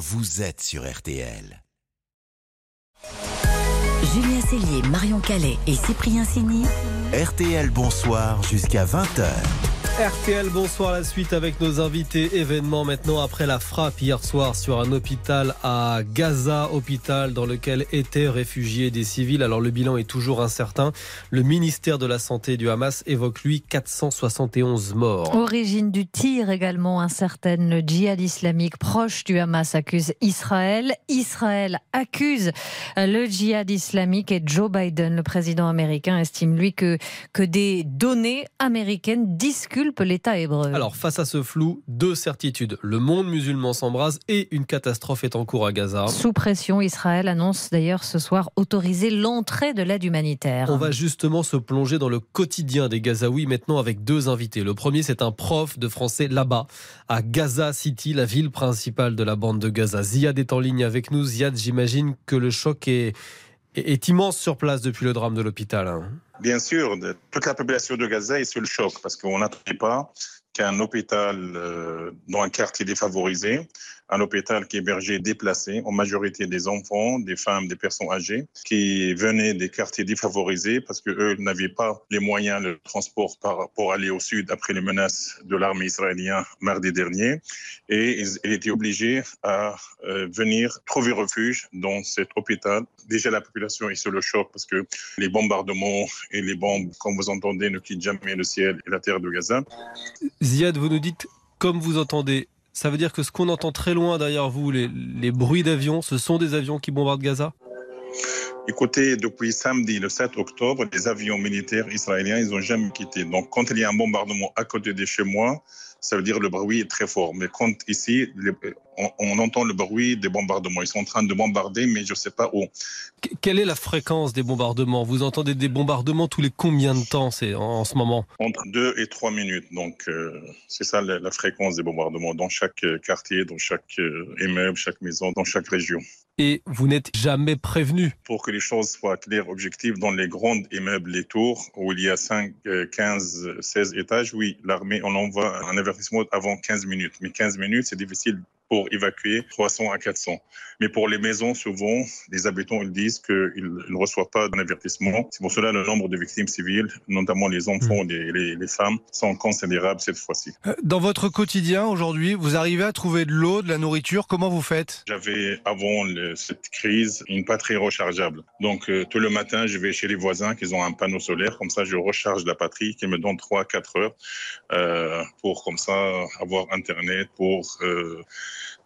vous êtes sur RTL. Julien Cellier, Marion Calais et Cyprien Sini. RTL Bonsoir jusqu'à 20h. RTL, bonsoir. La suite avec nos invités. Événement maintenant après la frappe hier soir sur un hôpital à Gaza, hôpital dans lequel étaient réfugiés des civils. Alors le bilan est toujours incertain. Le ministère de la Santé du Hamas évoque lui 471 morts. Origine du tir également incertaine. Le djihad islamique proche du Hamas accuse Israël. Israël accuse le djihad islamique et Joe Biden, le président américain, estime lui que, que des données américaines l'État hébreu. Alors, face à ce flou, deux certitudes. Le monde musulman s'embrase et une catastrophe est en cours à Gaza. Sous pression, Israël annonce d'ailleurs ce soir autoriser l'entrée de l'aide humanitaire. On va justement se plonger dans le quotidien des Gazaouis maintenant avec deux invités. Le premier, c'est un prof de français là-bas, à Gaza City, la ville principale de la bande de Gaza. Ziad est en ligne avec nous. Ziad, j'imagine que le choc est, est immense sur place depuis le drame de l'hôpital. Bien sûr, toute la population de Gaza est sous le choc parce qu'on n'attendait pas qu'un hôpital euh, dans un quartier défavorisé un hôpital qui hébergeait déplacés, en majorité des enfants, des femmes, des personnes âgées, qui venaient des quartiers défavorisés parce que eux n'avaient pas les moyens de transport pour aller au sud après les menaces de l'armée israélienne mardi dernier. Et ils, étaient obligés à euh, venir trouver refuge dans cet hôpital. Déjà, la population est sur le choc parce que les bombardements et les bombes, comme vous entendez, ne quittent jamais le ciel et la terre de Gaza. Ziad, vous nous dites, comme vous entendez, ça veut dire que ce qu'on entend très loin derrière vous, les, bruits d'avions, ce sont des avions qui bombardent Gaza? Écoutez, depuis samedi, le 7 octobre, les avions militaires israéliens, ils n'ont jamais quitté. Donc, quand il y a un bombardement à côté de chez moi, ça veut dire que le bruit est très fort. Mais quand ici, on, entend le bruit des bombardements. Ils sont en train de bombarder, mais je ne sais pas où. Quelle est la fréquence des bombardements? Vous entendez des bombardements tous les combien de temps c'est en, ce moment? Entre 2 et 3 minutes. Donc, euh, c'est ça la, fréquence des bombardements dans chaque euh, quartier, dans chaque euh, immeuble, chaque maison, dans chaque région et vous n'êtes jamais prévenu? Pour que les choses soient claires, objectives, dans les grands immeubles, les tours, où il y a 5, 15, 16 étages, oui, l'armée, on envoie un avertissement avant 15 minutes. Mais 15 minutes, c'est difficile pour évacuer 300 à 400. Mais pour les maisons, souvent, les habitants ils disent qu'ils ne reçoivent pas d'avertissement. C'est pour cela que le nombre de victimes civiles, notamment les enfants et hmm. les, les, femmes, sont considérables cette fois-ci. Euh, dans votre quotidien aujourd'hui, vous arrivez à trouver de l'eau, de la nourriture Comment vous faites? J'avais avant cette crise une patrie rechargeable. Donc euh, tout le matin, je vais chez les voisins qui ont un panneau solaire. Comme ça, je recharge la patrie qui me donne 3-4 heures euh, pour comme ça avoir Internet, pour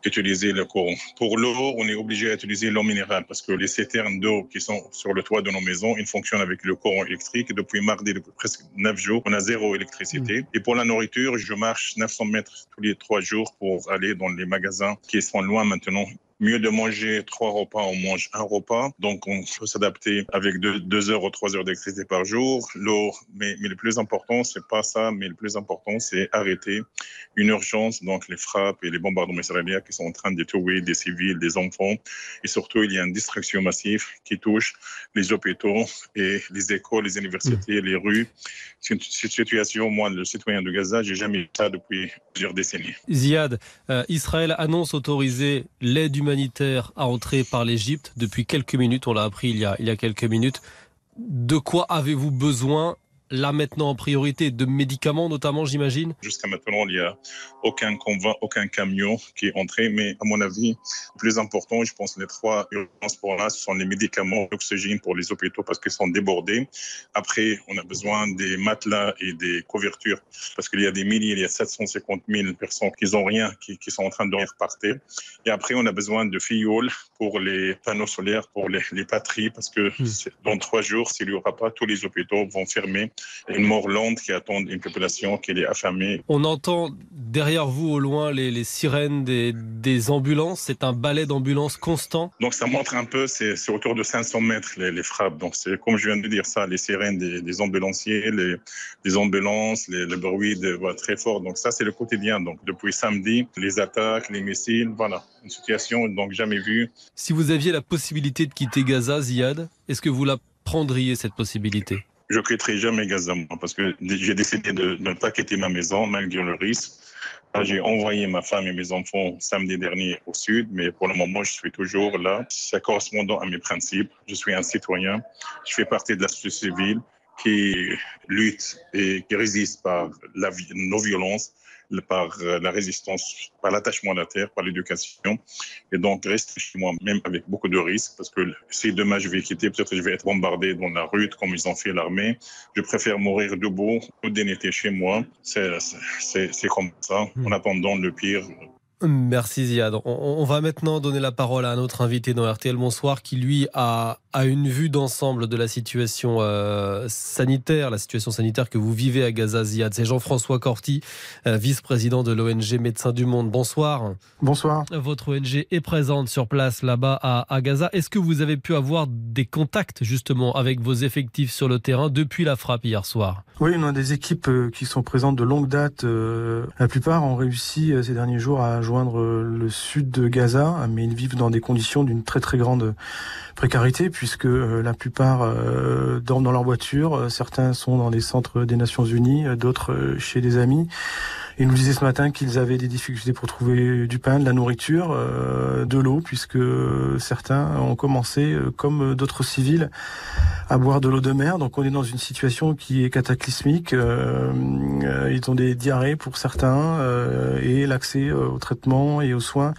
utiliser le courant. Pour l'eau, on est obligé d'utiliser l'eau minérale parce que les citernes d'eau qui sont sur le toit de nos maisons, ils fonctionnent avec le courant électrique. Depuis mardi, depuis presque 9 jours, on a zéro électricité. Mm. Et pour la nourriture, je marche 900 mètres tous les trois jours pour aller dans les magasins qui sont loin maintenant mieux de manger trois repas, on mange un repas. Donc, on peut s'adapter avec deux, heures ou trois heures d'électricité par jour. L'eau, mais, le plus important, c'est pas ça, mais le plus important, c'est arrêter une urgence, donc les frappes et les bombardements israéliens qui sont en train de tuer des civils, des enfants. Et surtout, il y a une distraction massive qui touche les hôpitaux et les écoles, les universités, les rues. C'est une situation, moi, le citoyen de Gaza, j'ai jamais eu ça depuis plusieurs décennies. Ziad, euh, Israël annonce autoriser l'aide humanitaire à entrer par l'Égypte depuis quelques minutes. On l'a appris il y, a, il y a quelques minutes. De quoi avez-vous besoin là maintenant en priorité de médicaments notamment, j'imagine Jusqu'à maintenant, il n'y a aucun convoi, aucun camion qui est entré. Mais à mon avis, le plus important, je pense, les trois urgences pour là, ce sont les médicaments, l'oxygène pour les hôpitaux parce qu'ils sont débordés. Après, on a besoin des matelas et des couvertures parce qu'il y a des milliers, il y a 750 000 personnes qui n'ont rien, qui, qui, sont en train de repartir. Et après, on a besoin de fioles pour les panneaux solaires, pour les, les patries parce que hmm. dans trois jours, s'il n'y aura pas, tous les hôpitaux vont fermer une mort lente qui attend une population qui est affamée. On entend derrière vous au loin les, sirènes des, des ambulances. C'est un balai d'ambulances constant. Donc ça montre un peu, c'est autour de 500 mètres les, frappes. Donc c'est comme je viens de dire ça, les sirènes des, ambulanciers, les, les ambulances, les, le bruit de voix très fort. Donc ça c'est le quotidien. Donc depuis samedi, les attaques, les missiles, voilà, une situation donc jamais vue. Si vous aviez la possibilité de quitter Gaza, Ziad, est-ce que vous la prendriez cette possibilité? Je quitterai jamais Gaza parce que j'ai décidé de, ne pas quitter ma maison malgré le risque. J'ai envoyé ma femme et mes enfants samedi dernier au sud, mais pour le moment, je suis toujours là. Ça correspond à mes principes. Je suis un citoyen. Je fais partie de la société civile qui lutte et qui résiste par la, nos violences par euh, la résistance, par l'attachement à la terre, par l'éducation. Et donc, rester chez moi, même avec beaucoup de risques, parce que si demain je vais quitter, peut-être que je vais être bombardé dans la rue, comme ils ont fait l'armée. Je préfère mourir debout ou d'énéter chez moi. C'est comme ça. En hmm. attendant le pire, Merci Ziad. On, va maintenant donner la parole à notre invité dans RTL Bonsoir qui lui a, a une vue d'ensemble de la situation euh, sanitaire, la situation sanitaire que vous vivez à Gaza Ziad. C'est Jean-François Corti, euh, vice-président de l'ONG Médecins du Monde. Bonsoir. Bonsoir. Votre ONG est présente sur place là-bas à, Gaza. Est-ce que vous avez pu avoir des contacts justement avec vos effectifs sur le terrain depuis la frappe hier soir? Oui, on a des équipes euh, qui sont présentes de longue date. La plupart ont réussi ces derniers jours à joindre le sud de Gaza, mais ils vivent dans des conditions d'une très très grande précarité puisque euh, la plupart euh, dorment dans leur voiture, euh, certains sont dans les centres des Nations Unies, d'autres chez des amis. Ils nous disaient ce matin qu'ils avaient des difficultés pour trouver du pain, de la nourriture, de l'eau, puisque certains ont commencé, comme d'autres civils, à boire de l'eau de mer. Donc on est dans une situation qui est cataclysmique. ils ont des diarrhées pour certains et l'accès au traitement et aux soins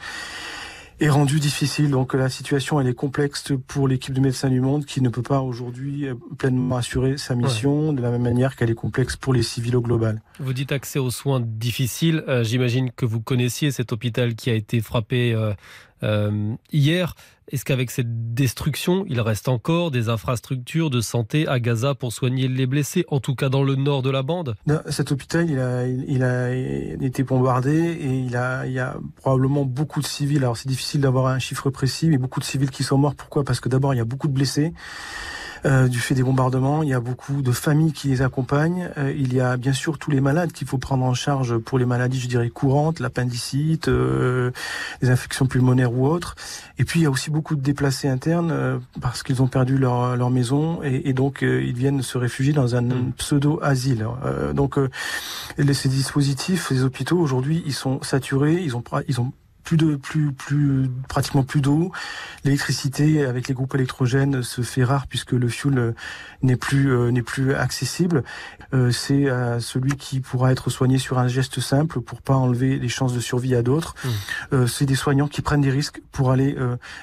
est rendu difficile. Donc la situation elle est complexe pour l'équipe de médecins du monde qui ne peut pas aujourd'hui euh, pleinement assurer sa mission de la même manière qu'elle est complexe pour les civils au global. Vous dites accès aux soins difficiles. Euh, j'imagine que vous connaissiez cet hôpital qui a été frappé euh, euh, hier, est-ce qu'avec cette destruction, il reste encore des infrastructures de santé à Gaza pour soigner les blessés, en tout cas dans le nord de la bande? Cet hôpital, il a, été bombardé et il, il y a probablement beaucoup de civils. Alors c'est difficile d'avoir un chiffre précis, mais beaucoup de civils qui sont morts. Pourquoi? Parce que d'abord, il y a beaucoup de blessés. Euh, du fait des bombardements. Il y a beaucoup de familles qui les accompagnent. Euh, il y a bien sûr tous les malades qu'il faut prendre en charge pour les maladies, je dirais, courantes, l'appendicite, euh, les infections pulmonaires ou autres. Et puis il y a aussi beaucoup de déplacés internes parce qu'ils ont perdu leur, leur maison et, et donc ils viennent se réfugier dans un mm. pseudo-asile. donc ces dispositifs, ces hôpitaux aujourd'hui, ils sont saturés, ils ont, ils ont plus de plus plus pratiquement plus d'eau. L'électricité avec les groupes électrogènes se fait rare puisque le fuel euh, n'est plus euh, n'est plus accessible. Euh, c'est celui qui pourra être soigné sur un geste simple pour pas enlever les chances de survie à d'autres. Mmh. c'est des soignants qui prennent des risques pour aller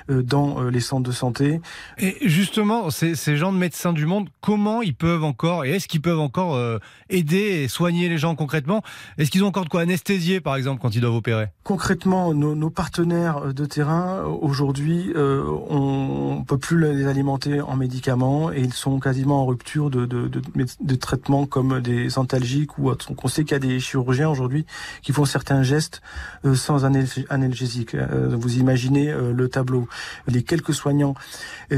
dans les centres de santé. Et justement, ces, ces gens de médecins du monde, comment ils peuvent encore et est-ce qu'ils peuvent encore aider et soigner les gens concrètement? Est-ce qu'ils ont encore de quoi anesthésier par exemple quand ils doivent opérer? Concrètement, nos nos, partenaires de terrain aujourd'hui, euh, on peut plus les alimenter en médicaments et ils sont quasiment en rupture de, de, de, de traitements comme des antalgiques ou autres. On sait qu'il y a des chirurgiens aujourd'hui qui font certains gestes euh, sans analgésique. Euh, vous imaginez euh, le tableau. Les quelques soignants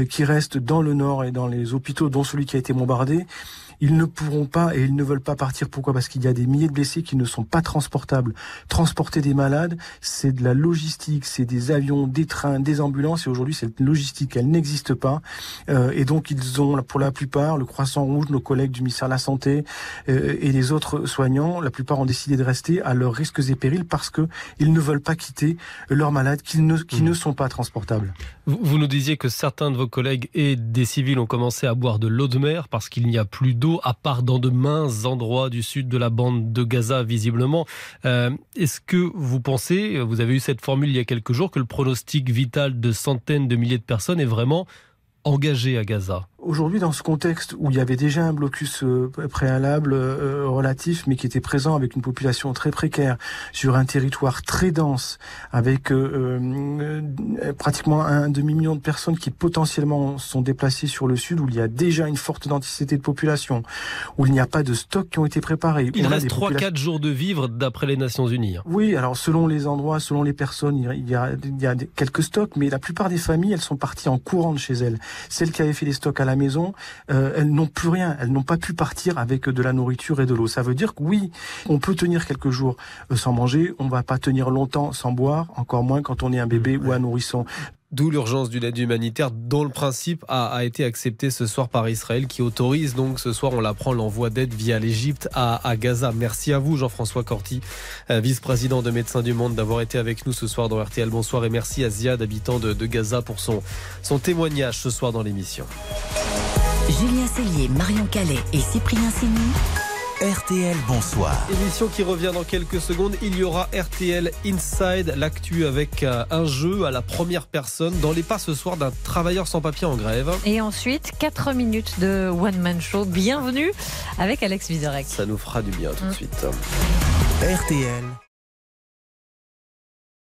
qui restent dans le nord et dans les hôpitaux, dont celui qui a été bombardé, ils ne pourront pas et ils ne veulent pas partir. Pourquoi? Parce qu'il y a des milliers de blessés qui ne sont pas transportables. Transporter des malades, c'est de la logistique, c'est des avions, des trains, des ambulances. Et aujourd'hui, cette logistique, elle n'existe pas. Euh, et donc, ils ont, pour la plupart, le Croissant Rouge, nos collègues du ministère de la Santé euh, et les autres soignants, la plupart ont décidé de rester à leurs risques et périls parce que ils ne veulent pas quitter leurs malades qui ne, qui mmh. ne sont pas transportables. Vous, nous disiez que certains de vos collègues et des civils ont commencé à boire de l'eau de mer parce qu'il n'y a plus d'eau, à part dans de minces endroits du sud de la bande de Gaza, visiblement. Euh, est-ce que vous pensez, vous avez eu cette formule il y a quelques jours, que le pronostic vital de centaines de milliers de personnes est vraiment engagé à Gaza? Aujourd'hui, dans ce contexte où il y avait déjà un blocus euh, préalable euh, relatif, mais qui était présent avec une population très précaire, sur un territoire très dense, avec euh, pratiquement un demi-million de personnes qui potentiellement sont déplacées sur le sud, où il y a déjà une forte densité de population, où il n'y a pas de stocks qui ont été préparés. Il reste 3-4 jours de vivre d'après les Nations Unies. Hein. Oui, alors selon les endroits, selon les personnes, il y, a, il y a quelques stocks, mais la plupart des familles, elles sont parties en courant de chez elles. Celles qui avaient fait des stocks à la maison, euh, elles n'ont plus rien. Elles n'ont pas pu partir avec de la nourriture et de l'eau. Ça veut dire que oui, on peut tenir quelques jours euh, sans manger. On va pas tenir longtemps sans boire, encore moins quand on est un bébé ou un nourrisson. D'où l'urgence d'une aide humanitaire dont le principe a, été accepté ce soir par Israël qui autorise donc ce soir, on l'apprend, l'envoi d'aide via l'Égypte à, Gaza. Merci à vous Jean-François Corti, euh, vice-président de Médecins du Monde, d'avoir été avec nous ce soir dans RTL. Bonsoir et merci à Ziad, habitant de, de Gaza, pour son, son témoignage ce soir dans l'émission. Julien Cellier, Marion Calais et Cyprien Sini. RTL Bonsoir. Émission qui revient dans quelques secondes. Il y aura RTL Inside, l'actu avec euh, un jeu à la première personne dans les pas ce soir d'un travailleur sans papier en grève. Et ensuite, 4 minutes de One Man Show. Bienvenue avec Alex Vizorek. Ça nous fera du bien tout de suite. RTL